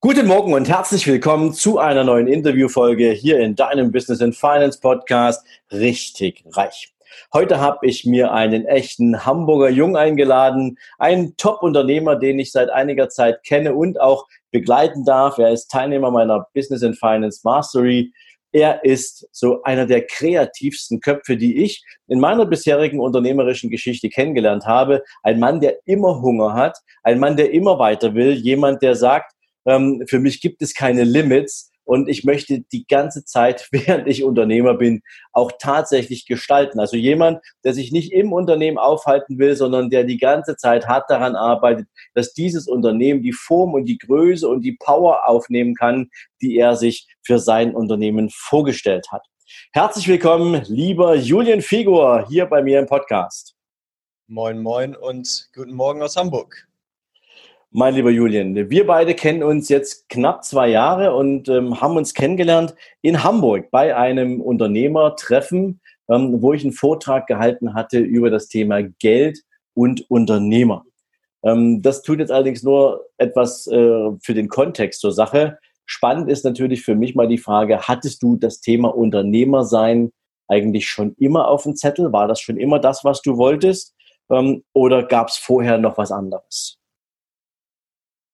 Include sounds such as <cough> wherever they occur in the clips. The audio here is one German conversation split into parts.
Guten Morgen und herzlich willkommen zu einer neuen Interviewfolge hier in deinem Business and Finance Podcast Richtig Reich. Heute habe ich mir einen echten Hamburger Jung eingeladen, einen Top-Unternehmer, den ich seit einiger Zeit kenne und auch begleiten darf. Er ist Teilnehmer meiner Business and Finance Mastery. Er ist so einer der kreativsten Köpfe, die ich in meiner bisherigen unternehmerischen Geschichte kennengelernt habe. Ein Mann, der immer Hunger hat, ein Mann, der immer weiter will, jemand, der sagt, ähm, für mich gibt es keine Limits und ich möchte die ganze Zeit, <laughs> während ich Unternehmer bin, auch tatsächlich gestalten. Also jemand, der sich nicht im Unternehmen aufhalten will, sondern der die ganze Zeit hart daran arbeitet, dass dieses Unternehmen die Form und die Größe und die Power aufnehmen kann, die er sich für sein Unternehmen vorgestellt hat. Herzlich willkommen, lieber Julian Figur, hier bei mir im Podcast. Moin, moin und guten Morgen aus Hamburg. Mein lieber Julian, wir beide kennen uns jetzt knapp zwei Jahre und ähm, haben uns kennengelernt in Hamburg bei einem Unternehmertreffen, ähm, wo ich einen Vortrag gehalten hatte über das Thema Geld und Unternehmer. Ähm, das tut jetzt allerdings nur etwas äh, für den Kontext zur Sache. Spannend ist natürlich für mich mal die Frage, hattest du das Thema Unternehmer sein eigentlich schon immer auf dem Zettel? War das schon immer das, was du wolltest? Ähm, oder gab es vorher noch was anderes?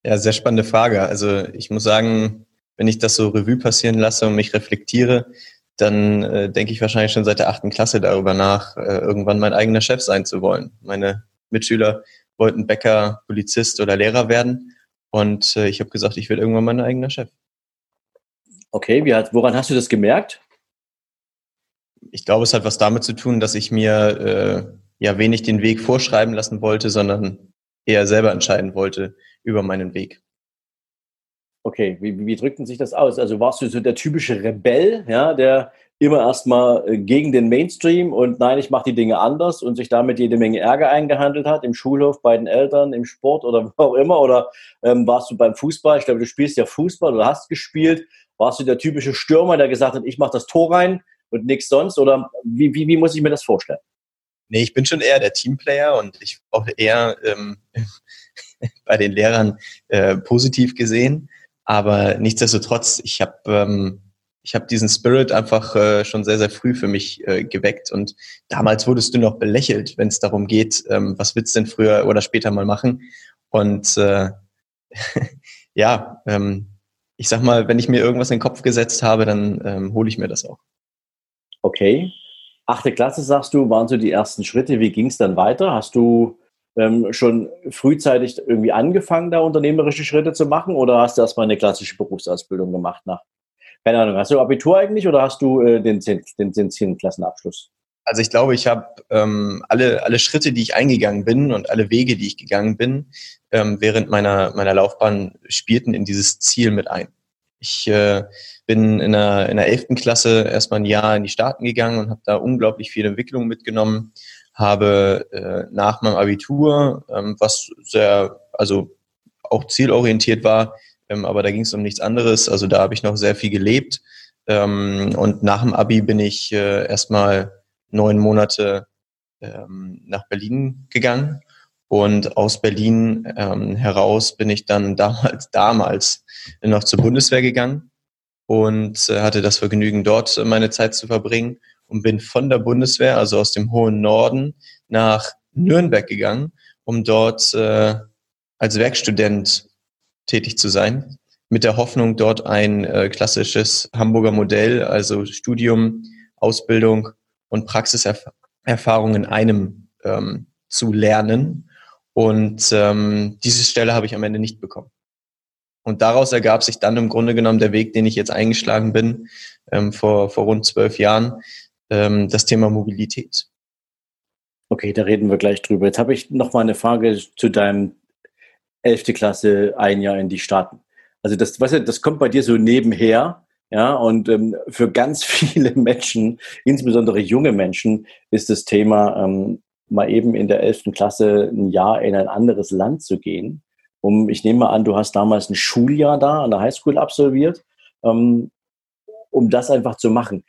Ja, sehr spannende Frage. Also ich muss sagen, wenn ich das so Revue passieren lasse und mich reflektiere, dann äh, denke ich wahrscheinlich schon seit der achten Klasse darüber nach, äh, irgendwann mein eigener Chef sein zu wollen. Meine Mitschüler wollten Bäcker, Polizist oder Lehrer werden und äh, ich habe gesagt, ich will irgendwann mein eigener Chef. Okay, wie hat, woran hast du das gemerkt? Ich glaube, es hat was damit zu tun, dass ich mir äh, ja wenig den Weg vorschreiben lassen wollte, sondern eher selber entscheiden wollte, über meinen Weg. Okay, wie, wie drückten sich das aus? Also warst du so der typische Rebell, ja, der immer erstmal äh, gegen den Mainstream und nein, ich mache die Dinge anders und sich damit jede Menge Ärger eingehandelt hat, im Schulhof, bei den Eltern, im Sport oder <laughs> wo auch immer? Oder ähm, warst du beim Fußball? Ich glaube, du spielst ja Fußball oder hast gespielt. Warst du der typische Stürmer, der gesagt hat, ich mache das Tor rein und nichts sonst? Oder wie, wie, wie muss ich mir das vorstellen? Nee, ich bin schon eher der Teamplayer und ich brauche eher ähm, <laughs> bei den Lehrern äh, positiv gesehen. Aber nichtsdestotrotz, ich habe ähm, ich diesen Spirit einfach äh, schon sehr, sehr früh für mich äh, geweckt. Und damals wurdest du noch belächelt, wenn es darum geht, ähm, was willst du denn früher oder später mal machen? Und äh, <laughs> ja, ähm, ich sag mal, wenn ich mir irgendwas in den Kopf gesetzt habe, dann ähm, hole ich mir das auch. Okay. Achte Klasse, sagst du, waren so die ersten Schritte. Wie ging es dann weiter? Hast du ähm, schon frühzeitig irgendwie angefangen, da unternehmerische Schritte zu machen oder hast du erstmal eine klassische Berufsausbildung gemacht nach, keine Ahnung, hast du Abitur eigentlich oder hast du äh, den, 10, den, den 10. Klassenabschluss? Also ich glaube, ich habe ähm, alle, alle Schritte, die ich eingegangen bin und alle Wege, die ich gegangen bin, ähm, während meiner, meiner Laufbahn spielten in dieses Ziel mit ein. Ich äh, bin in der, in der 11. Klasse erstmal ein Jahr in die Staaten gegangen und habe da unglaublich viel Entwicklung mitgenommen habe äh, nach meinem Abitur, ähm, was sehr, also auch zielorientiert war, ähm, aber da ging es um nichts anderes. Also da habe ich noch sehr viel gelebt. Ähm, und nach dem Abi bin ich äh, erstmal neun Monate ähm, nach Berlin gegangen. Und aus Berlin ähm, heraus bin ich dann <laughs> damals, damals noch zur Bundeswehr gegangen und äh, hatte das Vergnügen, dort meine Zeit zu verbringen und bin von der Bundeswehr, also aus dem hohen Norden, nach Nürnberg gegangen, um dort äh, als Werkstudent tätig zu sein, mit der Hoffnung, dort ein äh, klassisches Hamburger Modell, also Studium, Ausbildung und Praxiserfahrung in einem ähm, zu lernen. Und ähm, diese Stelle habe ich am Ende nicht bekommen. Und daraus ergab sich dann im Grunde genommen der Weg, den ich jetzt eingeschlagen bin, ähm, vor, vor rund zwölf Jahren, ähm, das Thema Mobilität. Okay, da reden wir gleich drüber. Jetzt habe ich noch mal eine Frage zu deinem elfte Klasse, ein Jahr in die Staaten. Also das, weißt du, das kommt bei dir so nebenher. Ja, und ähm, für ganz <laughs> viele Menschen, insbesondere junge Menschen, ist das Thema, ähm, mal eben in der elften Klasse ein Jahr in ein anderes Land zu gehen. Um, ich nehme mal an, du hast damals ein Schuljahr da an der Highschool absolviert, ähm, um das einfach zu machen.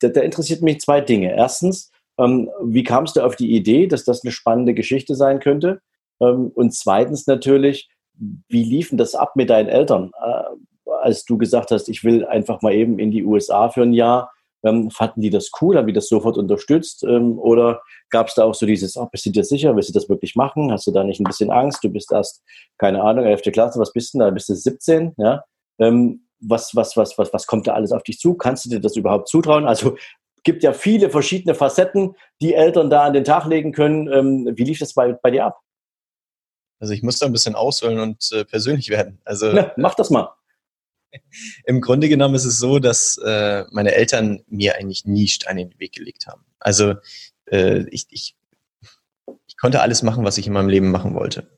Da, da interessiert mich zwei Dinge. Erstens, ähm, wie kamst du auf die Idee, dass das eine spannende Geschichte sein könnte? Ähm, und zweitens natürlich, wie liefen das ab mit deinen Eltern, äh, als du gesagt hast, ich will einfach mal eben in die USA für ein Jahr? Ähm, fanden die das cool? Haben die das sofort unterstützt? Ähm, oder gab es da auch so dieses, oh, bist du dir sicher? Willst du das wirklich machen? Hast du da nicht ein bisschen Angst? Du bist erst, keine Ahnung, 11. Klasse, was bist du da? Bist du 17? Ja? Was, was, was, was, was kommt da alles auf dich zu? Kannst du dir das überhaupt zutrauen? Also gibt ja viele verschiedene Facetten, die Eltern da an den Tag legen können. Ähm, wie lief das bei, bei dir ab? Also ich muss da ein bisschen ausholen und äh, persönlich werden. Also ja, mach das mal. <laughs> Im Grunde genommen ist es so, dass äh, meine Eltern mir eigentlich nie Steine in den Weg gelegt haben. Also äh, ich, ich, ich konnte alles machen, was ich in meinem Leben machen wollte.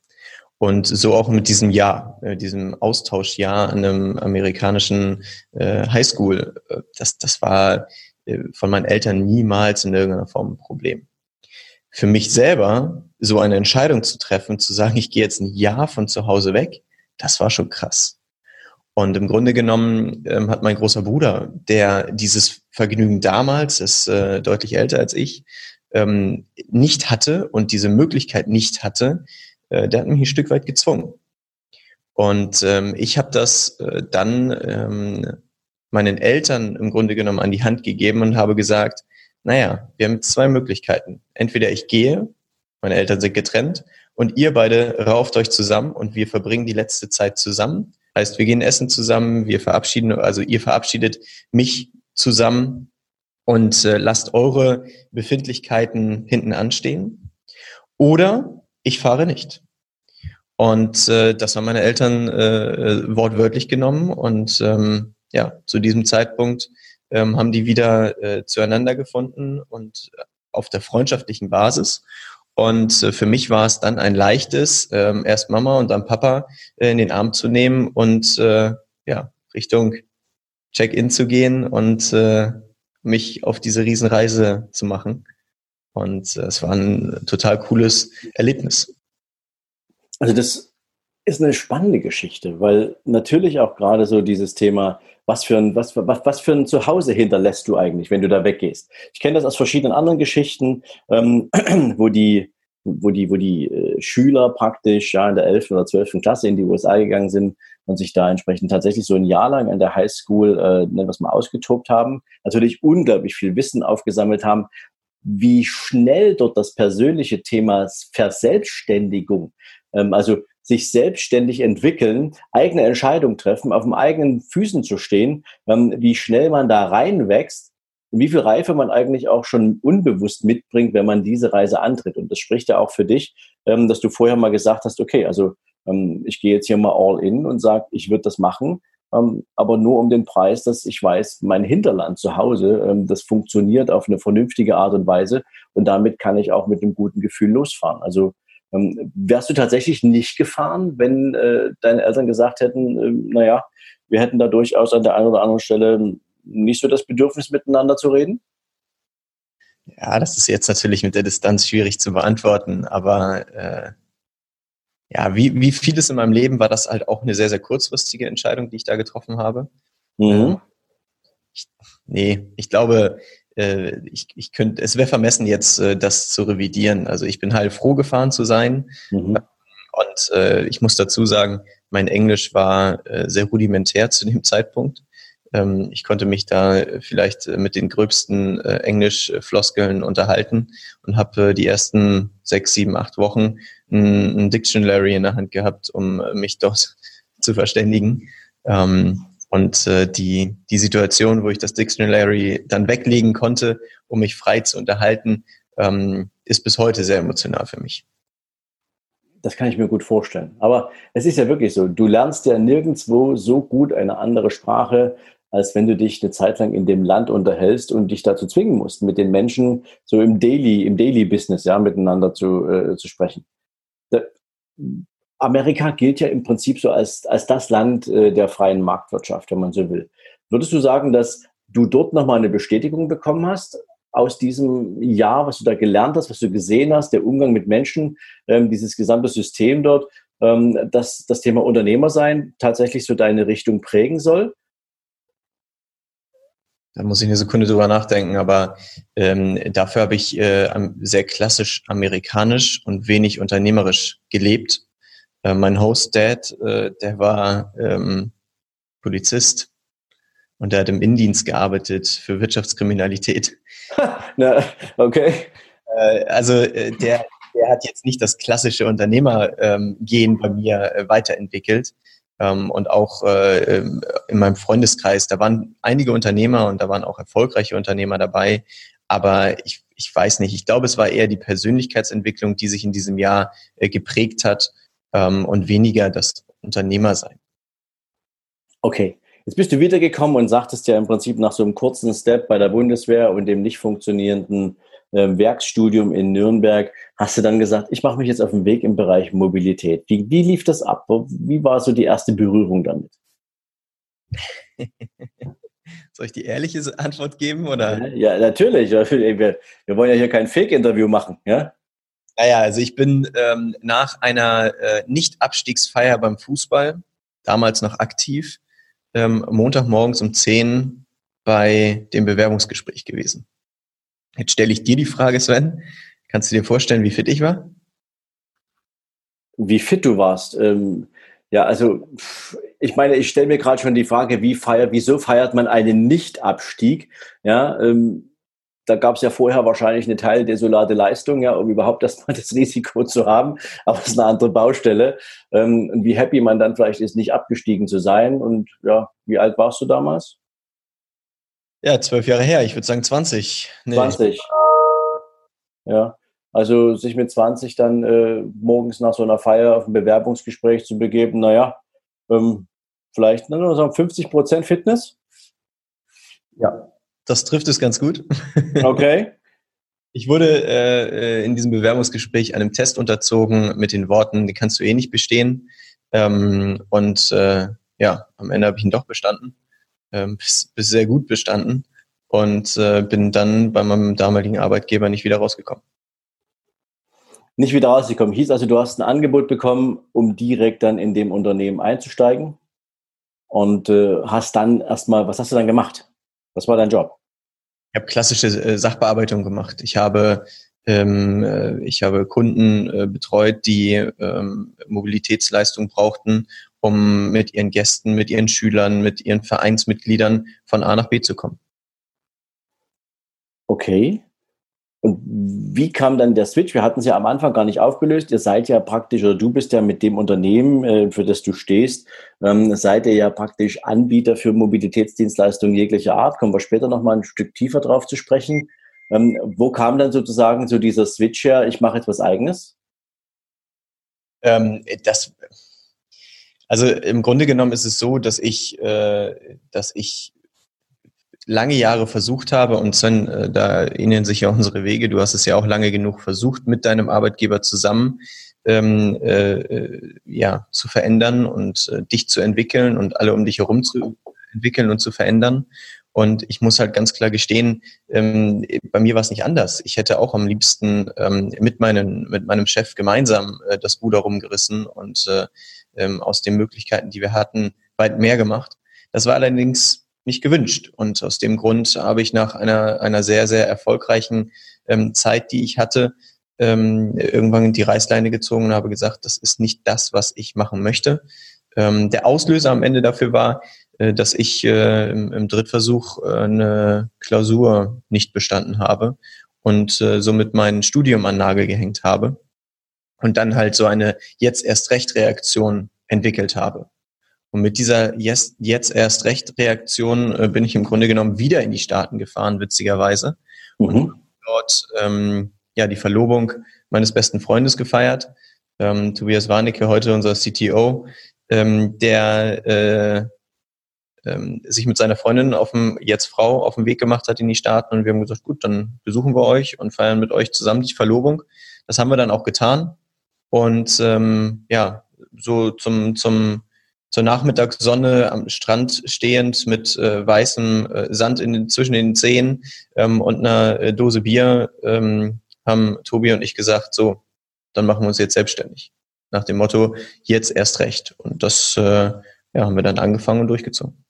Und so auch mit diesem Jahr, äh, diesem Austauschjahr an einem amerikanischen äh, Highschool. Äh, das, das war äh, von meinen Eltern niemals in irgendeiner Form ein Problem. Für mich selber so eine Entscheidung zu treffen, zu sagen, ich gehe jetzt ein Jahr von zu Hause weg, das war schon krass. Und im Grunde genommen ähm, hat mein großer Bruder, der dieses Vergnügen damals, ist äh, deutlich älter als ich, ähm, nicht hatte und diese Möglichkeit nicht hatte, äh, der hat mich ein Stück weit gezwungen. Und ähm, ich habe das äh, dann ähm, meinen Eltern im Grunde genommen an die Hand gegeben und habe gesagt, naja, wir haben zwei Möglichkeiten. Entweder ich gehe, meine Eltern sind getrennt, und ihr beide rauft euch zusammen und wir verbringen die letzte Zeit zusammen. Heißt, wir gehen essen zusammen, wir verabschieden, also ihr verabschiedet mich zusammen und äh, lasst eure Befindlichkeiten hinten anstehen. Oder ich fahre nicht. Und äh, das haben meine Eltern äh, wortwörtlich genommen und ähm, ja, zu diesem Zeitpunkt ähm, haben die wieder äh, zueinander gefunden und auf der freundschaftlichen Basis. Und äh, für mich war es dann ein leichtes, ähm, erst Mama und dann Papa äh, in den Arm zu nehmen und äh, ja, Richtung Check-in zu gehen und äh, mich auf diese Riesenreise zu machen. Und es war ein total cooles Erlebnis. Also das ist eine spannende Geschichte, weil natürlich auch gerade so dieses Thema was für ein, was, was, was für ein Zuhause hinterlässt du eigentlich, wenn du da weggehst? Ich kenne das aus verschiedenen anderen Geschichten, ähm, <clears throat> wo die, wo die, wo die äh, Schüler praktisch ja in der 11. oder 12. Klasse in die USA gegangen sind und sich da entsprechend tatsächlich so ein Jahr lang an der Highschool, äh, nennen wir es mal, ausgetobt haben, natürlich unglaublich viel Wissen aufgesammelt haben, wie schnell dort das persönliche Thema Verselbstständigung, ähm, also sich selbstständig entwickeln, eigene Entscheidungen treffen, auf den eigenen Füßen zu stehen, ähm, wie schnell man da reinwächst und wie viel Reife man eigentlich auch schon unbewusst mitbringt, wenn man diese Reise antritt. Und das spricht ja auch für dich, ähm, dass du vorher mal gesagt hast, okay, also ähm, ich gehe jetzt hier mal all in und sage, ich würde das machen, aber nur um den Preis, dass ich weiß, mein Hinterland zu Hause, das funktioniert auf eine vernünftige Art und Weise und damit kann ich auch mit einem guten Gefühl losfahren. Also ähm, wärst du tatsächlich nicht gefahren, wenn äh, deine Eltern gesagt hätten, äh, naja, wir hätten da durchaus an der einen oder anderen Stelle nicht so das Bedürfnis, miteinander zu reden? Ja, das ist jetzt natürlich mit der Distanz schwierig zu beantworten, aber äh, ja, wie, wie vieles in meinem Leben war das halt auch eine sehr, sehr kurzfristige Entscheidung, die ich da getroffen habe. Mhm. Ich, nee, ich glaube, äh, ich, ich könnte, es wäre vermessen, jetzt äh, das zu revidieren. Also ich bin halt froh gefahren zu sein. Mhm. Und äh, ich muss dazu sagen, mein Englisch war äh, sehr rudimentär zu dem <laughs> Zeitpunkt. Ähm, ich konnte mich da vielleicht mit den gröbsten äh, Englisch-Floskeln unterhalten und habe äh, die ersten sechs, sieben, acht Wochen ein, ein Dictionary in der Hand gehabt, um mich dort <laughs> zu verständigen. Ähm, und äh, die, die Situation, wo ich das Dictionary dann weglegen konnte, um mich frei zu unterhalten, ähm, ist bis heute sehr emotional für mich. Das kann ich mir gut vorstellen. Aber es ist ja wirklich so, du lernst ja nirgendwo so gut eine andere Sprache, als wenn du dich eine Zeit lang in dem Land unterhältst und dich dazu zwingen musst, mit den Menschen so im Daily, im Daily Business, ja, miteinander zu, äh, zu sprechen. Da, Amerika gilt ja im Prinzip so als, als das Land äh, der freien Marktwirtschaft, wenn man so will. Würdest du sagen, dass du dort nochmal eine Bestätigung bekommen hast aus diesem Jahr, was du da gelernt hast, was du gesehen hast, der Umgang mit Menschen, ähm, dieses gesamte System dort, ähm, dass das Thema Unternehmersein tatsächlich so deine Richtung prägen soll? Da muss ich eine Sekunde drüber nachdenken, aber ähm, dafür habe ich äh, sehr klassisch amerikanisch und wenig unternehmerisch gelebt. Äh, mein Host-Dad, äh, der war ähm, Polizist und der hat im Indienst gearbeitet für Wirtschaftskriminalität. <laughs> Na, okay. Äh, also äh, der, der hat jetzt nicht das klassische Unternehmergehen ähm, bei mir äh, weiterentwickelt. Ähm, und auch äh, ähm, in meinem Freundeskreis, da waren einige Unternehmer und da waren auch erfolgreiche Unternehmer dabei. Aber ich, ich weiß nicht, ich glaube, es war eher die Persönlichkeitsentwicklung, die sich in diesem Jahr äh, geprägt hat ähm, und weniger das Unternehmersein. Okay. Jetzt bist du wiedergekommen und sagtest ja im Prinzip nach so einem kurzen Step bei der Bundeswehr und dem nicht funktionierenden äh, Werkstudium in Nürnberg, hast du dann gesagt, ich mache mich jetzt auf den Weg im Bereich Mobilität. Wie, wie lief das ab? Wie war so die erste Berührung damit? <laughs> Soll ich die ehrliche Antwort geben? Oder? Ja, natürlich. Wir, wir, wollen ja hier kein Fake-Interview machen. Ja? Naja, also ich bin ähm, nach einer äh, Nicht-Abstiegsfeier beim Fußball, damals noch aktiv, ähm, Montagmorgens um 10 bei dem Bewerbungsgespräch gewesen. Jetzt stelle ich dir die Frage, Sven. Kannst du dir vorstellen, wie fit ich war? Wie fit du warst? Ähm, ja, also ich meine, ich stelle mir gerade schon die Frage, wie feiert, wieso feiert man einen Nicht-Abstieg? Ja, ähm, da gab es ja vorher wahrscheinlich eine teildesolate Leistung, ja, um überhaupt <laughs> erstmal das Risiko zu haben. Aber es ist eine andere Baustelle. Ähm, wie happy man dann vielleicht ist, nicht abgestiegen zu sein. Und ja, wie alt warst du damals? Ja, zwölf Jahre her. Ich würde sagen 20. Nee. 20. Ja. Also sich mit 20 dann äh, morgens nach so einer Feier auf ein Bewerbungsgespräch zu begeben, naja, ähm, vielleicht ne, sagen 50 Prozent Fitness? Ja, das trifft es ganz gut. <laughs> Okay. Ich wurde äh, in diesem Bewerbungsgespräch einem Test unterzogen mit den Worten, die kannst du eh nicht bestehen. Ähm, und äh, ja, am Ende habe ich ihn doch bestanden ähm, bis, bis sehr gut bestanden und äh, bin dann bei meinem damaligen Arbeitgeber nicht wieder rausgekommen. Nicht wieder rausgekommen. Hieß also, du hast ein Angebot bekommen, um direkt dann in dem Unternehmen einzusteigen und äh, hast dann erstmal, was hast du dann gemacht? Was war dein Job? Ich habe klassische äh, Sachbearbeitung gemacht. Ich habe ähm, äh, ich habe Kunden äh, betreut, die ähm, Mobilitätsleistung brauchten um mit ihren Gästen, mit ihren Schülern, mit ihren Vereinsmitgliedern von A nach B zu kommen. Okay. Und wie kam dann der Switch? Wir hatten es ja am Anfang gar nicht aufgelöst. Ihr seid ja praktisch, oder du bist ja mit dem Unternehmen, äh, für das du stehst, ähm, seid ihr ja praktisch Anbieter für Mobilitätsdienstleistungen jeglicher Art. Kommen wir später nochmal ein Stück tiefer drauf zu sprechen. Ähm, wo kam dann sozusagen so dieser Switch her? Ich mache jetzt was Eigenes? Ähm, das also im Grunde genommen ist es so, dass ich, äh, dass ich lange Jahre versucht habe und Sven, äh, da ähneln sich ja unsere Wege. Du hast es ja auch lange genug versucht, mit deinem Arbeitgeber zusammen ähm, äh, ja zu verändern und äh, dich zu entwickeln und alle um dich herum zu entwickeln und zu verändern. Und ich muss halt ganz klar gestehen, ähm, bei mir war es nicht anders. Ich hätte auch am liebsten ähm, mit, meinen, mit meinem Chef gemeinsam äh, das Ruder rumgerissen und äh, ähm, aus den Möglichkeiten, die wir hatten, weit mehr gemacht. Das war allerdings nicht gewünscht. Und aus dem Grund habe ich nach einer, einer sehr, sehr erfolgreichen ähm, Zeit, die ich hatte, ähm, irgendwann die Reißleine gezogen und habe gesagt, das ist nicht das, was ich machen möchte. Ähm, der Auslöser am Ende dafür war, äh, dass ich äh, im, im Drittversuch äh, eine Klausur nicht bestanden habe und äh, somit mein Studium an Nagel gehängt habe und dann halt so eine jetzt erst recht Reaktion entwickelt habe. Und mit dieser jetzt, jetzt erst recht Reaktion äh, bin ich im Grunde genommen wieder in die Staaten gefahren, witzigerweise. Mhm. Und dort ähm, ja die Verlobung meines besten Freundes gefeiert. Ähm, Tobias Warnecke, heute unser CTO, ähm, der äh, ähm, sich mit seiner Freundin auf dem, jetzt Frau, auf den Weg gemacht hat in die Staaten und wir haben gesagt, gut, dann besuchen wir euch und feiern mit euch zusammen die Verlobung. Das haben wir dann auch getan. Und ähm, ja, so zum, zum, zur Nachmittagssonne am Strand stehend mit äh, weißem äh, Sand in zwischen den Zehen ähm, und einer äh, Dose Bier ähm, haben Tobi und ich gesagt, so, dann machen wir uns jetzt selbstständig. Nach dem Motto, jetzt erst recht. Und das äh, ja, haben wir dann angefangen und durchgezogen.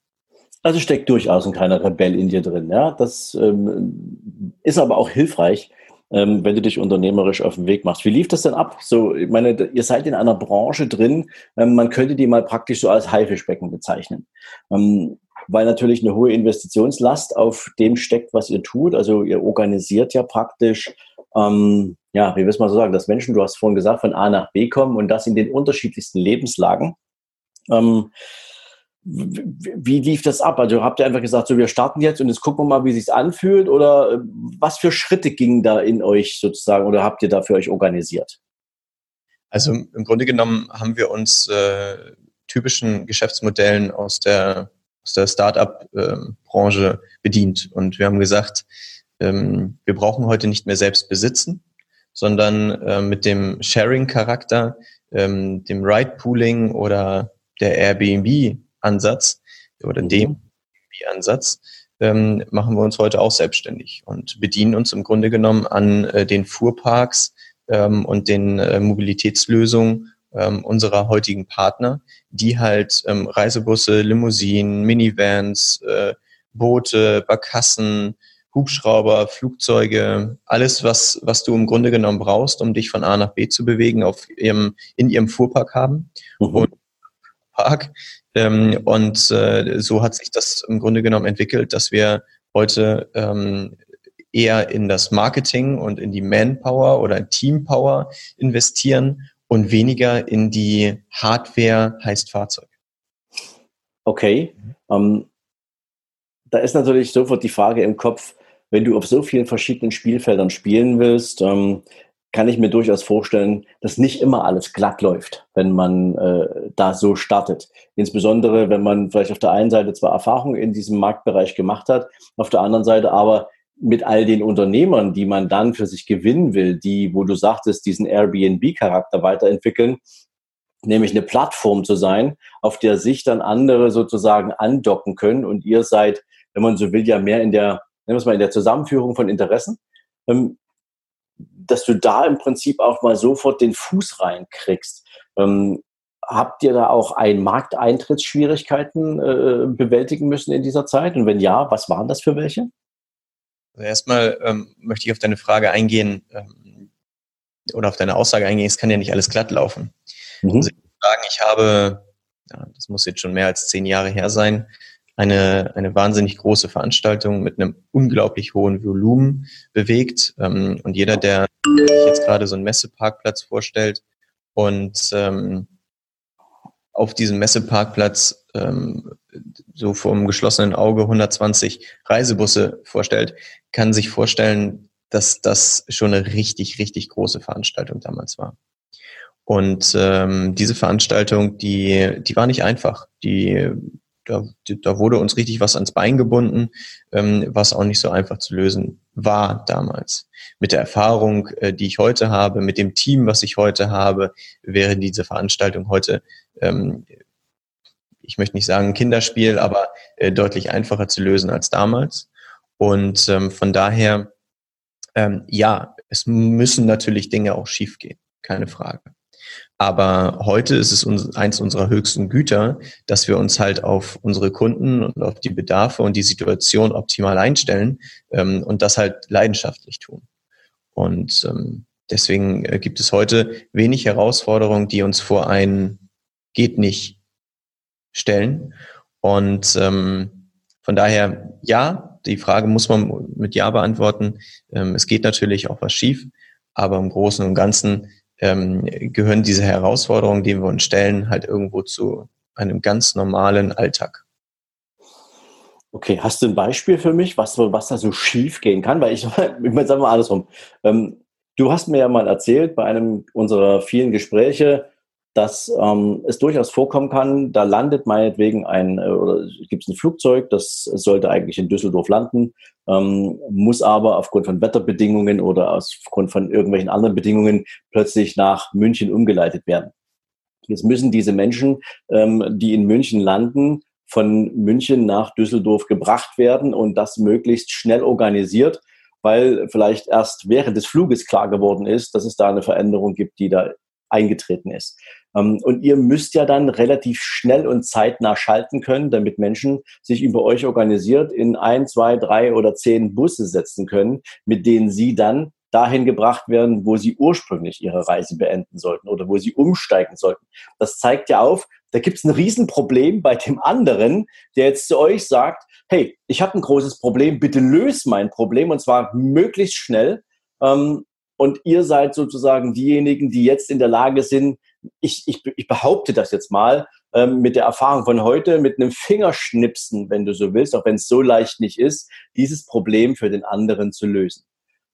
Also steckt durchaus ein kleiner Rebell in dir drin. Ja? Das ähm, ist aber auch hilfreich, ähm, wenn du dich unternehmerisch auf den Weg machst. Wie lief das denn ab? So, ich meine, ihr seid in einer Branche drin, ähm, man könnte die mal praktisch so als Haifischbecken bezeichnen. Ähm, weil natürlich eine hohe Investitionslast auf dem steckt, was ihr tut. Also ihr organisiert ja praktisch, ähm, ja, wie will man so sagen, dass Menschen, du hast vorhin gesagt, von A nach B kommen und das in den unterschiedlichsten Lebenslagen. Ähm, wie lief das ab? Also habt ihr einfach gesagt, so wir starten jetzt und jetzt gucken wir mal, wie sich's anfühlt oder äh, was für Schritte gingen da in euch sozusagen oder habt ihr da für euch organisiert? Also im Grunde genommen haben wir uns äh, typischen Geschäftsmodellen aus der aus der Startup-Branche äh, bedient und wir haben gesagt, ähm, wir brauchen heute nicht mehr selbst besitzen, sondern äh, mit dem Sharing-Charakter, ähm, dem Ride-Pooling oder der Airbnb Ansatz oder mhm. dem Ansatz ähm, machen wir uns heute auch selbstständig und bedienen uns im Grunde genommen an äh, den Fuhrparks ähm, und den äh, Mobilitätslösungen ähm, unserer heutigen Partner, die halt ähm, Reisebusse, Limousinen, Minivans, äh, Boote, Barkassen, Hubschrauber, Flugzeuge, alles, was, was du im Grunde genommen brauchst, um dich von A nach B zu bewegen, auf ihrem, in ihrem Fuhrpark haben. Mhm. Und Park ähm, und äh, so hat sich das im Grunde genommen entwickelt, dass wir heute ähm, eher in das Marketing und in die Manpower oder Teampower investieren und weniger in die Hardware heißt Fahrzeug. Okay. Ähm, da ist natürlich sofort die Frage im Kopf, wenn du auf so vielen verschiedenen Spielfeldern spielen willst, ähm, kann ich mir durchaus vorstellen, dass nicht immer alles glatt läuft, wenn man äh, da so startet. Insbesondere, wenn man vielleicht auf der einen Seite zwar Erfahrung in diesem Marktbereich gemacht hat, auf der anderen Seite aber mit all den Unternehmern, die man dann für sich gewinnen will, die, wo du sagtest, diesen Airbnb-Charakter weiterentwickeln, nämlich eine Plattform zu sein, auf der sich dann andere sozusagen andocken können und ihr seid, wenn man so will, ja mehr in der, nennen wir es mal, in der Zusammenführung von Interessen. Ähm, dass du da im Prinzip auch mal sofort den Fuß reinkriegst. Ähm, habt ihr da auch ein Markteintrittsschwierigkeiten äh, bewältigen müssen in dieser Zeit? Und wenn ja, was waren das für welche? Also erstmal ähm, möchte ich auf deine Frage eingehen ähm, oder auf deine Aussage eingehen, es kann ja nicht alles glatt laufen. Mhm. Also ich muss sagen, ich habe, ja, das muss jetzt schon mehr als zehn Jahre her sein, eine, eine wahnsinnig große Veranstaltung mit einem unglaublich hohen Volumen bewegt. Ähm, und jeder, der sich jetzt gerade so einen Messeparkplatz vorstellt und ähm, auf diesem Messeparkplatz ähm, so vom geschlossenen Auge 120 Reisebusse vorstellt, kann sich vorstellen, dass das schon eine richtig, richtig große Veranstaltung damals war. Und ähm, diese Veranstaltung, die, die war nicht einfach. Die da, da wurde uns richtig was ans Bein gebunden, ähm, was auch nicht so einfach zu lösen war damals. Mit der Erfahrung, äh, die ich heute habe, mit dem Team, was ich heute habe, wäre diese Veranstaltung heute, ähm, ich möchte nicht sagen Kinderspiel, aber äh, deutlich einfacher zu lösen als damals. Und ähm, von daher, ähm, ja, es müssen natürlich Dinge auch schiefgehen, keine Frage. Aber heute ist es uns, eins unserer höchsten Güter, dass wir uns halt auf unsere Kunden und auf die Bedarfe und die Situation optimal einstellen ähm, und das halt leidenschaftlich tun. Und ähm, deswegen äh, gibt es heute wenig Herausforderungen, die uns vor ein geht nicht stellen. Und ähm, von daher, ja, die Frage muss man mit Ja beantworten. Ähm, es geht natürlich auch was schief, aber im Großen und Ganzen ähm, gehören diese Herausforderungen, die wir uns stellen, halt irgendwo zu einem ganz normalen Alltag. Okay, hast du ein Beispiel für mich, was, was da so schief gehen kann? Weil ich, <laughs> ich sag mal andersrum. Ähm, du hast mir ja mal erzählt bei einem unserer vielen Gespräche, dass ähm, es durchaus vorkommen kann, da landet meinetwegen ein, äh, oder gibt es ein Flugzeug, das sollte eigentlich in Düsseldorf landen, ähm, muss aber aufgrund von Wetterbedingungen oder aufgrund von irgendwelchen anderen Bedingungen plötzlich nach München umgeleitet werden. Jetzt müssen diese Menschen, ähm, die in München landen, von München nach Düsseldorf gebracht werden und das möglichst schnell organisiert, weil vielleicht erst während des Fluges klar geworden ist, dass es da eine Veränderung gibt, die da eingetreten ist. Ähm, und ihr müsst ja dann relativ schnell und zeitnah schalten können, damit Menschen sich über euch organisiert in ein, zwei, drei oder zehn Busse setzen können, mit denen sie dann dahin gebracht werden, wo sie ursprünglich ihre Reise beenden sollten oder wo sie umsteigen sollten. Das zeigt ja auf, da gibt es ein Riesenproblem bei dem anderen, der jetzt zu euch sagt, hey, ich habe ein großes Problem, bitte löse mein Problem und zwar möglichst schnell. Ähm, und ihr seid sozusagen diejenigen, die jetzt in der Lage sind, ich, ich, ich behaupte das jetzt mal, ähm, mit der Erfahrung von heute, mit einem Fingerschnipsen, wenn du so willst, auch wenn es so leicht nicht ist, dieses Problem für den anderen zu lösen.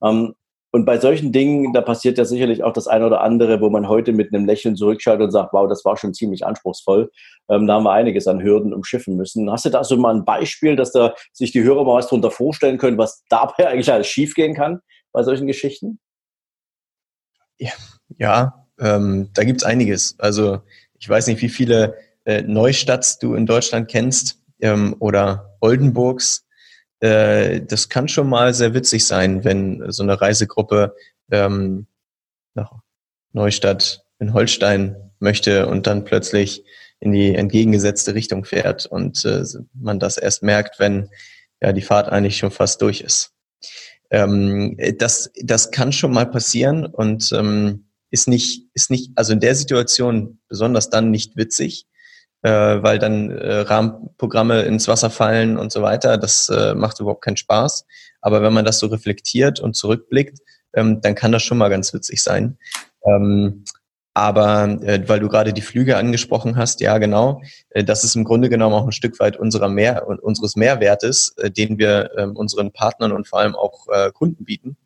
Ähm, und bei solchen Dingen, da passiert ja sicherlich auch das eine oder andere, wo man heute mit einem Lächeln zurückschaut und sagt, wow, das war schon ziemlich anspruchsvoll. Ähm, da haben wir einiges an Hürden umschiffen müssen. Hast du da so mal ein Beispiel, dass da sich die Hörer mal was darunter vorstellen können, was dabei <laughs> eigentlich alles schiefgehen kann bei solchen Geschichten? Ja, ja ähm, da gibt's einiges. Also ich weiß nicht, wie viele äh, Neustadts du in Deutschland kennst ähm, oder Oldenburgs äh, das kann schon mal sehr witzig sein, wenn so eine Reisegruppe ähm, nach Neustadt in Holstein möchte und dann plötzlich in die entgegengesetzte Richtung fährt und äh, man das erst merkt, wenn ja die Fahrt eigentlich schon fast durch ist. Ähm, das, das kann schon mal passieren und ähm, ist nicht, ist nicht, also in der Situation besonders dann nicht witzig, äh, weil dann äh, Rahmenprogramme ins Wasser fallen und so weiter. Das äh, macht überhaupt keinen Spaß. Aber wenn man das so reflektiert und zurückblickt, ähm, dann kann das schon mal ganz witzig sein. Ähm, aber äh, weil du gerade die Flüge angesprochen hast, ja genau, äh, das ist im Grunde genommen auch ein Stück weit unserer Mehr, unseres Mehrwertes, äh, den wir äh, unseren Partnern und vor allem auch äh, Kunden bieten.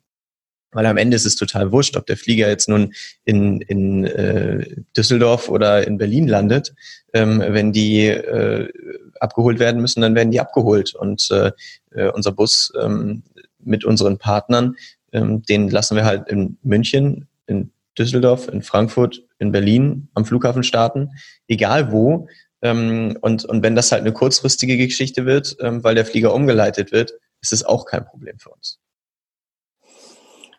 Weil am Ende ist es total wurscht, ob der Flieger jetzt nun in, in äh, Düsseldorf oder in Berlin landet. Ähm, wenn die äh, abgeholt werden müssen, dann werden die abgeholt. Und äh, äh, unser Bus ähm, mit unseren Partnern, ähm, den lassen wir halt in München, in Düsseldorf, in Frankfurt, in Berlin am Flughafen starten, egal wo. Ähm, und, und wenn das halt eine kurzfristige Geschichte wird, ähm, weil der Flieger umgeleitet wird, ist es auch kein Problem für uns.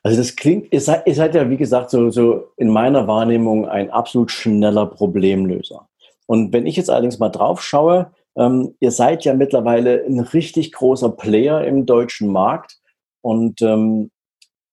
Also das klingt, ihr seid, ihr seid ja, wie gesagt, so, so in meiner Wahrnehmung ein absolut schneller Problemlöser. Und wenn ich jetzt allerdings mal drauf schaue, ähm, ihr seid ja mittlerweile ein richtig großer Player im deutschen Markt und ähm,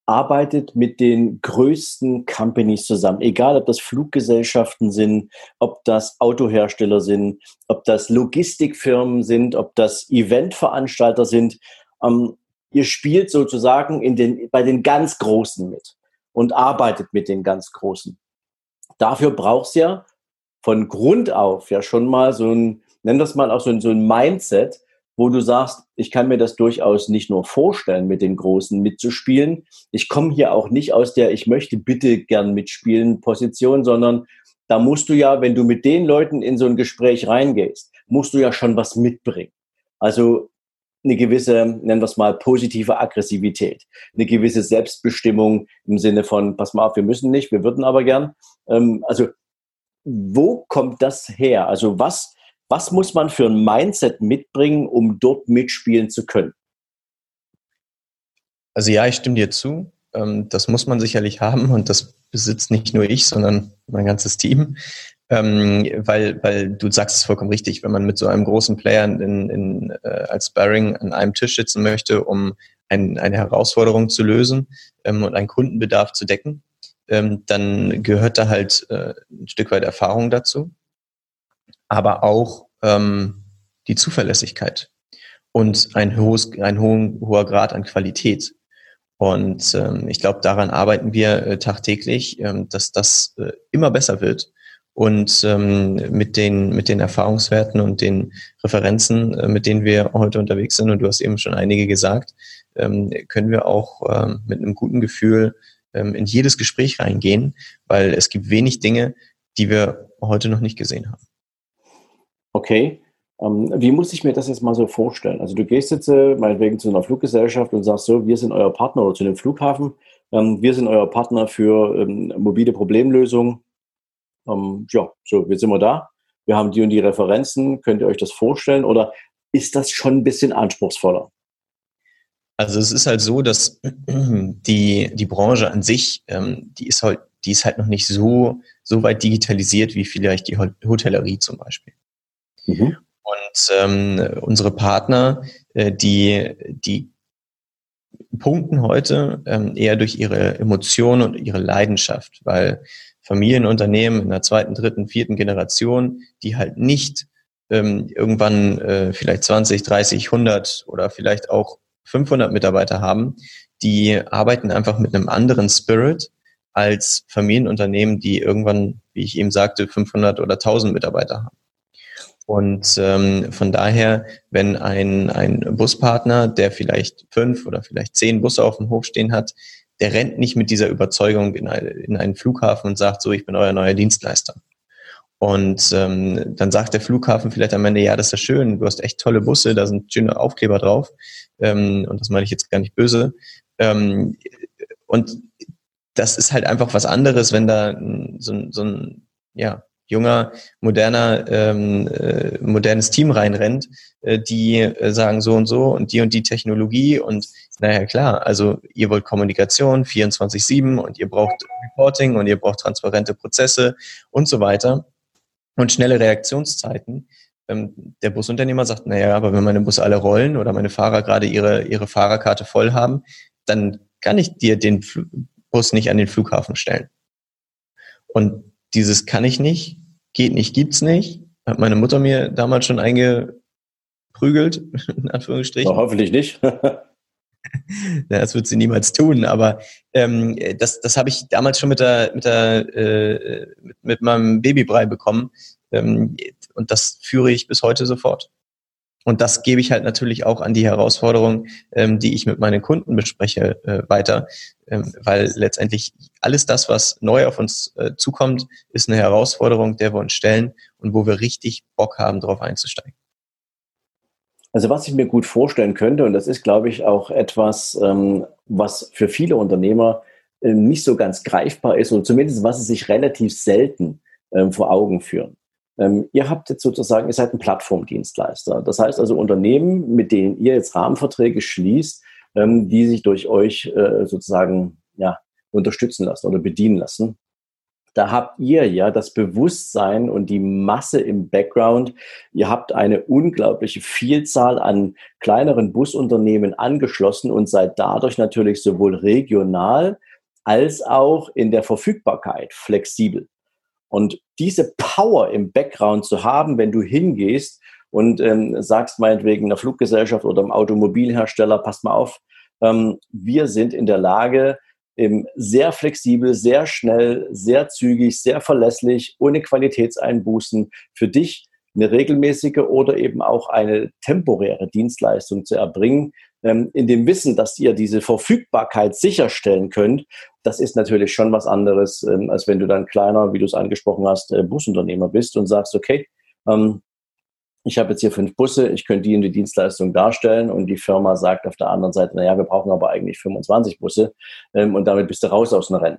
arbeitet mit den größten Companies zusammen, egal ob das Fluggesellschaften sind, ob das Autohersteller sind, ob das Logistikfirmen sind, ob das Eventveranstalter sind. Ähm, ihr spielt sozusagen in den, bei den ganz Großen mit und arbeitet mit den ganz Großen. Dafür brauchst du ja von Grund auf ja schon mal so ein, nenn das mal auch so ein, so ein Mindset, wo du sagst, ich kann mir das durchaus nicht nur vorstellen, mit den Großen mitzuspielen. Ich komme hier auch nicht aus der, ich möchte bitte gern mitspielen Position, sondern da musst du ja, wenn du mit den Leuten in so ein Gespräch reingehst, musst du ja schon was mitbringen. Also eine gewisse, nennen wir es mal, positive Aggressivität, eine gewisse Selbstbestimmung im Sinne von, pass mal auf, wir müssen nicht, wir würden aber gern. Ähm, also wo kommt das her? Also was, was muss man für ein Mindset mitbringen, um dort mitspielen zu können? Also ja, ich stimme dir zu. Ähm, das muss man sicherlich haben und das besitzt nicht nur ich, sondern mein ganzes Team. Ähm, weil, weil du sagst es vollkommen richtig, wenn man mit so einem großen Player in, in, äh, als Sparring an einem Tisch sitzen möchte, um ein, eine Herausforderung zu lösen ähm, und einen Kundenbedarf zu decken, ähm, dann gehört da halt äh, ein Stück weit Erfahrung dazu, aber auch ähm, die Zuverlässigkeit und ein, hohes, ein hohen, hoher Grad an Qualität. Und ähm, ich glaube, daran arbeiten wir äh, tagtäglich, ähm, dass das äh, immer besser wird und ähm, mit, den, mit den Erfahrungswerten und den Referenzen, äh, mit denen wir heute unterwegs sind, und du hast eben schon einige gesagt, ähm, können wir auch ähm, mit einem guten Gefühl ähm, in jedes Gespräch reingehen, weil es gibt wenig Dinge, die wir heute noch nicht gesehen haben. Okay. Ähm, wie muss ich mir das jetzt mal so vorstellen? Also du gehst jetzt äh, meinetwegen zu einer Fluggesellschaft und sagst so, wir sind euer Partner oder zu einem Flughafen, ähm, wir sind euer Partner für ähm, mobile Problemlösungen ähm, ja, so, jetzt sind wir da. Wir haben die und die Referenzen. Könnt ihr euch das vorstellen? Oder ist das schon ein bisschen anspruchsvoller? Also es ist halt so, dass <clears throat> die, die Branche an sich, ähm, die ist halt, die ist halt noch nicht so, so weit digitalisiert wie vielleicht die Hotellerie zum Beispiel. Mhm. Und ähm, unsere Partner, äh, die, die punkten heute ähm, eher durch ihre Emotionen und ihre Leidenschaft, weil Familienunternehmen in der zweiten, dritten, vierten Generation, die halt nicht ähm, irgendwann äh, vielleicht 20, 30, 100 oder vielleicht auch 500 Mitarbeiter haben, die arbeiten einfach mit einem anderen Spirit als Familienunternehmen, die irgendwann, wie ich eben sagte, 500 oder 1000 Mitarbeiter haben. Und ähm, von daher, wenn ein, ein Buspartner, der vielleicht fünf oder vielleicht zehn Busse auf dem Hof stehen hat, der rennt nicht mit dieser Überzeugung in, eine, in einen Flughafen und sagt, so, ich bin euer neuer Dienstleister. Und ähm, dann sagt der Flughafen vielleicht am Ende, ja, das ist ja schön, du hast echt tolle Busse, da sind schöne Aufkleber drauf. Ähm, und das meine ich jetzt gar nicht böse. Ähm, und das ist halt einfach was anderes, wenn da so, so ein ja, junger, moderner, ähm, äh, modernes Team reinrennt, äh, die äh, sagen so und so und die und die Technologie und naja klar, also ihr wollt Kommunikation 24-7 und ihr braucht Reporting und ihr braucht transparente Prozesse und so weiter und schnelle Reaktionszeiten. Ähm, der Busunternehmer sagt, naja, aber wenn meine Busse alle rollen oder meine Fahrer gerade ihre, ihre Fahrerkarte voll haben, dann kann ich dir den Bus nicht an den Flughafen stellen. Und dieses kann ich nicht, geht nicht, gibt's nicht, hat meine Mutter mir damals schon eingeprügelt, <laughs> in Anführungsstrichen. Ja, hoffentlich nicht. <laughs> <laughs> das wird sie niemals tun, aber ähm, das, das habe ich damals schon mit der, mit der äh, mit, mit meinem Babybrei bekommen. Ähm, und das führe ich bis heute sofort. Und das gebe ich halt natürlich auch an die Herausforderungen, ähm, die ich mit meinen Kunden bespreche, äh, weiter. Ähm, weil letztendlich alles das, was neu auf uns äh, zukommt, ist eine Herausforderung, der wir uns stellen und wo wir richtig Bock haben, darauf einzusteigen. Also was ich mir gut vorstellen könnte, und das ist, glaube ich, auch etwas, ähm, was für viele Unternehmer äh, nicht so ganz greifbar ist, oder zumindest was sie sich relativ selten ähm, vor Augen führen. Ähm, ihr habt jetzt sozusagen, ihr seid ein Plattformdienstleister. Das heißt also Unternehmen, mit denen ihr jetzt Rahmenverträge schließt, die sich durch euch äh, sozusagen ja, unterstützen lassen oder bedienen lassen. Da habt ihr ja das Bewusstsein und die Masse im Background. Ihr habt eine unglaubliche Vielzahl an kleineren Busunternehmen angeschlossen und seid dadurch natürlich sowohl regional als auch in der Verfügbarkeit flexibel. Und diese Power im Background zu haben, wenn du hingehst und ähm, sagst meinetwegen einer Fluggesellschaft oder einem Automobilhersteller, passt mal auf, ähm, wir sind in der Lage, eben sehr flexibel, sehr schnell, sehr zügig, sehr verlässlich, ohne Qualitätseinbußen für dich eine regelmäßige oder eben auch eine temporäre Dienstleistung zu erbringen, ähm, in dem Wissen, dass ihr diese Verfügbarkeit sicherstellen könnt, das ist natürlich schon was anderes, ähm, als wenn du dann kleiner, wie du es angesprochen hast, äh, Busunternehmer bist und sagst, okay, ähm, ich habe jetzt hier fünf Busse, ich könnte die in die Dienstleistung darstellen und die Firma sagt auf der anderen Seite, naja, wir brauchen aber eigentlich 25 Busse ähm, und damit bist du raus aus dem Rennen.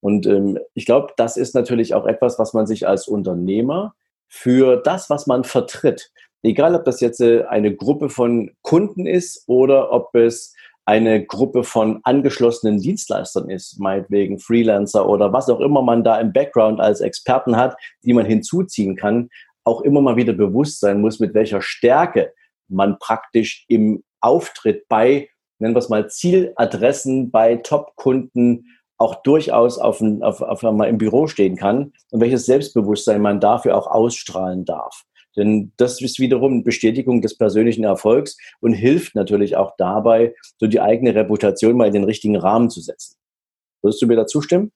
Und ähm, ich glaube, das ist natürlich auch etwas, was man sich als Unternehmer für das, was man vertritt, egal ob das jetzt äh, eine Gruppe von Kunden ist oder ob es eine Gruppe von angeschlossenen Dienstleistern ist, meinetwegen Freelancer oder was auch immer man da im Background als Experten hat, die man hinzuziehen kann, auch immer mal wieder bewusst sein muss, mit welcher Stärke man praktisch im Auftritt bei, nennen wir es mal, Zieladressen, bei Top-Kunden auch durchaus auf, ein, auf, auf einmal im Büro stehen kann und welches Selbstbewusstsein man dafür auch ausstrahlen darf. Denn das ist wiederum Bestätigung des persönlichen Erfolgs und hilft natürlich auch dabei, so die eigene Reputation mal in den richtigen Rahmen zu setzen. Würdest du mir da zustimmen?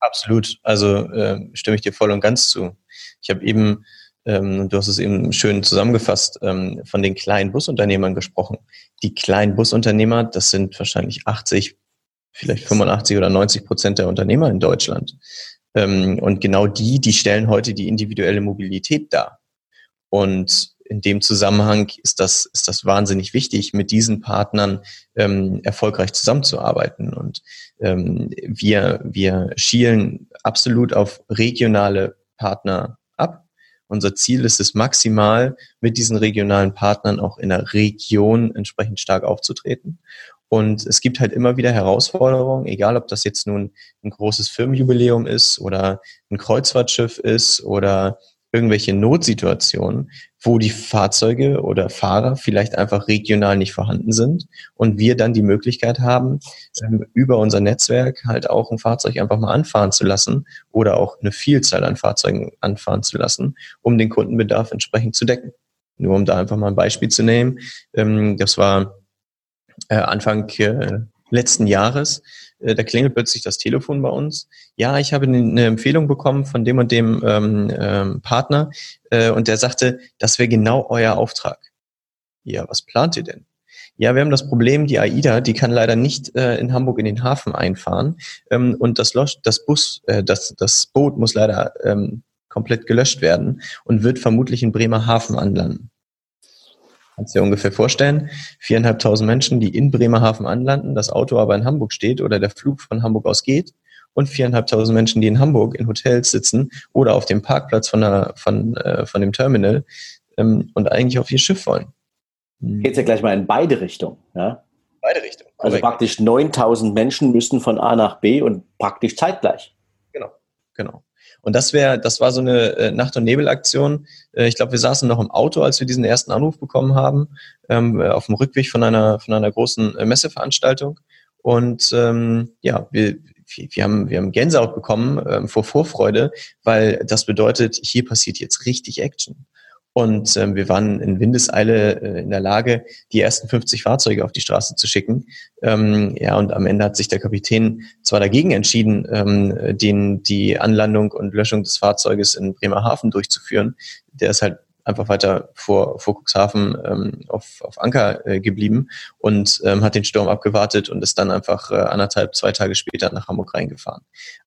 Absolut. Also äh, stimme ich dir voll und ganz zu. Ich habe eben, ähm, du hast es eben schön zusammengefasst, ähm, von den kleinen Busunternehmern gesprochen. Die kleinen Busunternehmer, das sind wahrscheinlich 80, vielleicht 85 oder 90 Prozent der Unternehmer in Deutschland. Ähm, und genau die, die stellen heute die individuelle Mobilität dar. Und in dem Zusammenhang ist das, ist das wahnsinnig wichtig, mit diesen Partnern ähm, erfolgreich zusammenzuarbeiten. Und ähm, wir, wir schielen absolut auf regionale Partner. Unser Ziel ist es maximal, mit diesen regionalen Partnern auch in der Region entsprechend stark aufzutreten. Und es gibt halt immer wieder Herausforderungen, egal ob das jetzt nun ein großes Firmenjubiläum ist oder ein Kreuzfahrtschiff ist oder irgendwelche Notsituationen, wo die Fahrzeuge oder Fahrer vielleicht einfach regional nicht vorhanden sind und wir dann die Möglichkeit haben, ähm, über unser Netzwerk halt auch ein Fahrzeug einfach mal anfahren zu lassen oder auch eine Vielzahl an Fahrzeugen anfahren zu lassen, um den Kundenbedarf entsprechend zu decken. Nur um da einfach mal ein Beispiel zu nehmen, ähm, das war äh, Anfang äh, letzten Jahres, da klingelt plötzlich das Telefon bei uns. Ja, ich habe eine Empfehlung bekommen von dem und dem ähm, ähm, Partner äh, und der sagte, das wäre genau euer Auftrag. Ja, was plant ihr denn? Ja, wir haben das Problem, die AIDA, die kann leider nicht äh, in Hamburg in den Hafen einfahren ähm, und das, Losch, das Bus, äh, das, das Boot muss leider ähm, komplett gelöscht werden und wird vermutlich in Bremerhaven anlanden. Kannst du dir ungefähr vorstellen, viereinhalbtausend Menschen, die in Bremerhaven anlanden, das Auto aber in Hamburg steht oder der Flug von Hamburg aus geht und viereinhalbtausend Menschen, die in Hamburg in Hotels sitzen oder auf dem Parkplatz von, der, von, äh, von dem Terminal ähm, und eigentlich auf ihr Schiff wollen. Geht ja gleich mal in beide Richtungen. Ja? Beide Richtungen. Also praktisch 9000 Menschen müssen von A nach B und praktisch zeitgleich. Genau, genau. Und das wäre, das war so eine äh, Nacht- und Nebelaktion. Äh, ich glaube, wir saßen noch im Auto, als wir diesen ersten Anruf bekommen haben, ähm, äh, auf dem Rückweg von einer von einer großen äh, Messeveranstaltung. Und ähm, ja, wir, wir haben, wir haben Gänsehaut bekommen ähm, vor Vorfreude, weil das bedeutet, hier passiert jetzt richtig Action. Und ähm, wir waren in Windeseile äh, in der Lage, die ersten 50 Fahrzeuge auf die Straße zu schicken. Ähm, ja, und am Ende hat sich der Kapitän zwar dagegen entschieden, ähm, den, die Anlandung und Löschung des Fahrzeuges in Bremerhaven durchzuführen. Der ist halt einfach weiter vor, vor Cuxhaven ähm, auf, auf Anker äh, geblieben und ähm, hat den Sturm abgewartet und ist dann einfach äh, anderthalb, zwei Tage später nach Hamburg reingefahren.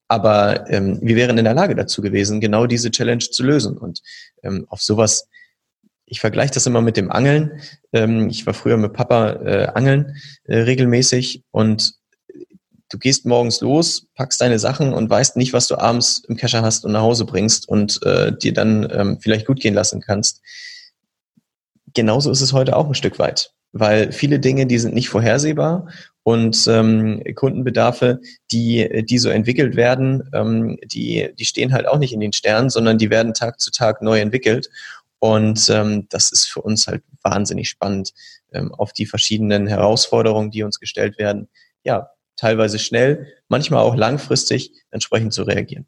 Aber ähm, wir wären in der Lage dazu gewesen, genau diese Challenge zu lösen. Und ähm, auf sowas ich vergleiche das immer mit dem Angeln. Ähm, ich war früher mit Papa äh, angeln äh, regelmäßig und du gehst morgens los, packst deine Sachen und weißt nicht, was du abends im Kescher hast und nach Hause bringst und äh, dir dann ähm, vielleicht gut gehen lassen kannst. Genauso ist es heute auch ein Stück weit, weil viele Dinge, die sind nicht vorhersehbar und ähm, Kundenbedarfe, die, die so entwickelt werden, die, die stehen halt auch nicht in den Sternen, sondern die werden Tag zu Tag neu entwickelt. Und ähm, das ist für uns halt wahnsinnig spannend, ähm, auf die verschiedenen Herausforderungen, die uns gestellt werden, ja, teilweise schnell, manchmal auch langfristig entsprechend zu reagieren.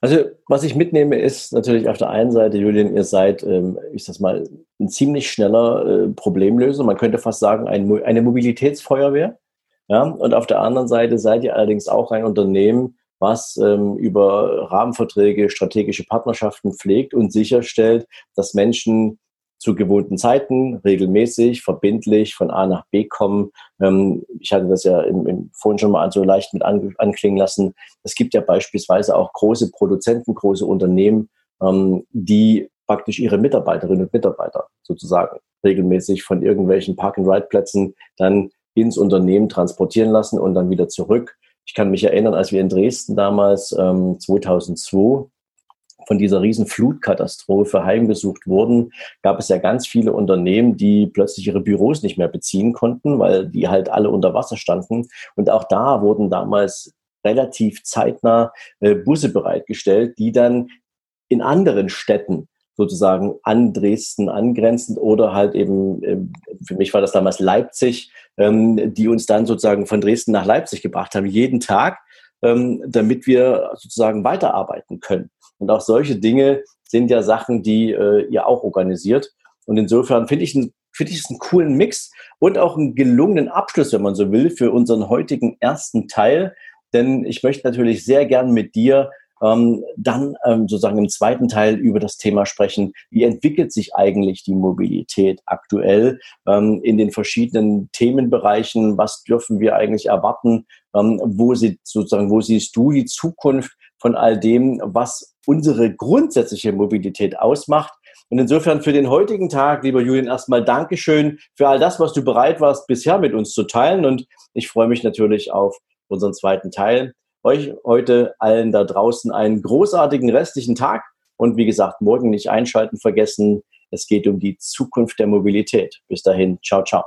Also was ich mitnehme, ist natürlich auf der einen Seite, Julian, ihr seid, ähm, ich sag mal, ein ziemlich schneller äh, Problemlöser. Man könnte fast sagen, ein, eine Mobilitätsfeuerwehr. Ja? Und auf der anderen Seite seid ihr allerdings auch ein Unternehmen, was ähm, über Rahmenverträge, strategische Partnerschaften pflegt und sicherstellt, dass Menschen zu gewohnten Zeiten regelmäßig, verbindlich von A nach B kommen. Ähm, ich hatte das ja im, im, vorhin schon mal so leicht mit an, anklingen lassen. Es gibt ja beispielsweise auch große Produzenten, große Unternehmen, ähm, die praktisch ihre Mitarbeiterinnen und Mitarbeiter sozusagen regelmäßig von irgendwelchen Park-and-Ride-Plätzen dann ins Unternehmen transportieren lassen und dann wieder zurück. Ich kann mich erinnern, als wir in Dresden damals ähm, 2002 von dieser riesen Flutkatastrophe heimgesucht wurden, gab es ja ganz viele Unternehmen, die plötzlich ihre Büros nicht mehr beziehen konnten, weil die halt alle unter Wasser standen. Und auch da wurden damals relativ zeitnah äh, Busse bereitgestellt, die dann in anderen Städten sozusagen an Dresden angrenzend oder halt eben, ähm, für mich war das damals Leipzig, ähm, die uns dann sozusagen von Dresden nach Leipzig gebracht haben, jeden Tag, ähm, damit wir sozusagen weiterarbeiten können. Und auch solche Dinge sind ja Sachen, die äh, ihr auch organisiert. Und insofern finde ich, finde ich es einen coolen Mix und auch einen gelungenen Abschluss, wenn man so will, für unseren heutigen ersten Teil. Denn ich möchte natürlich sehr gern mit dir ähm, dann ähm, sozusagen im zweiten Teil über das Thema sprechen, wie entwickelt sich eigentlich die Mobilität aktuell ähm, in den verschiedenen Themenbereichen, was dürfen wir eigentlich erwarten, ähm, wo, sie, sozusagen, wo siehst du die Zukunft von all dem, was unsere grundsätzliche Mobilität ausmacht. Und insofern für den heutigen Tag, lieber Julian, erstmal Dankeschön für all das, was du bereit warst, bisher mit uns zu teilen. Und ich freue mich natürlich auf unseren zweiten Teil. Euch heute allen da draußen einen großartigen restlichen Tag und wie gesagt, morgen nicht einschalten vergessen. Es geht um die Zukunft der Mobilität. Bis dahin, ciao, ciao.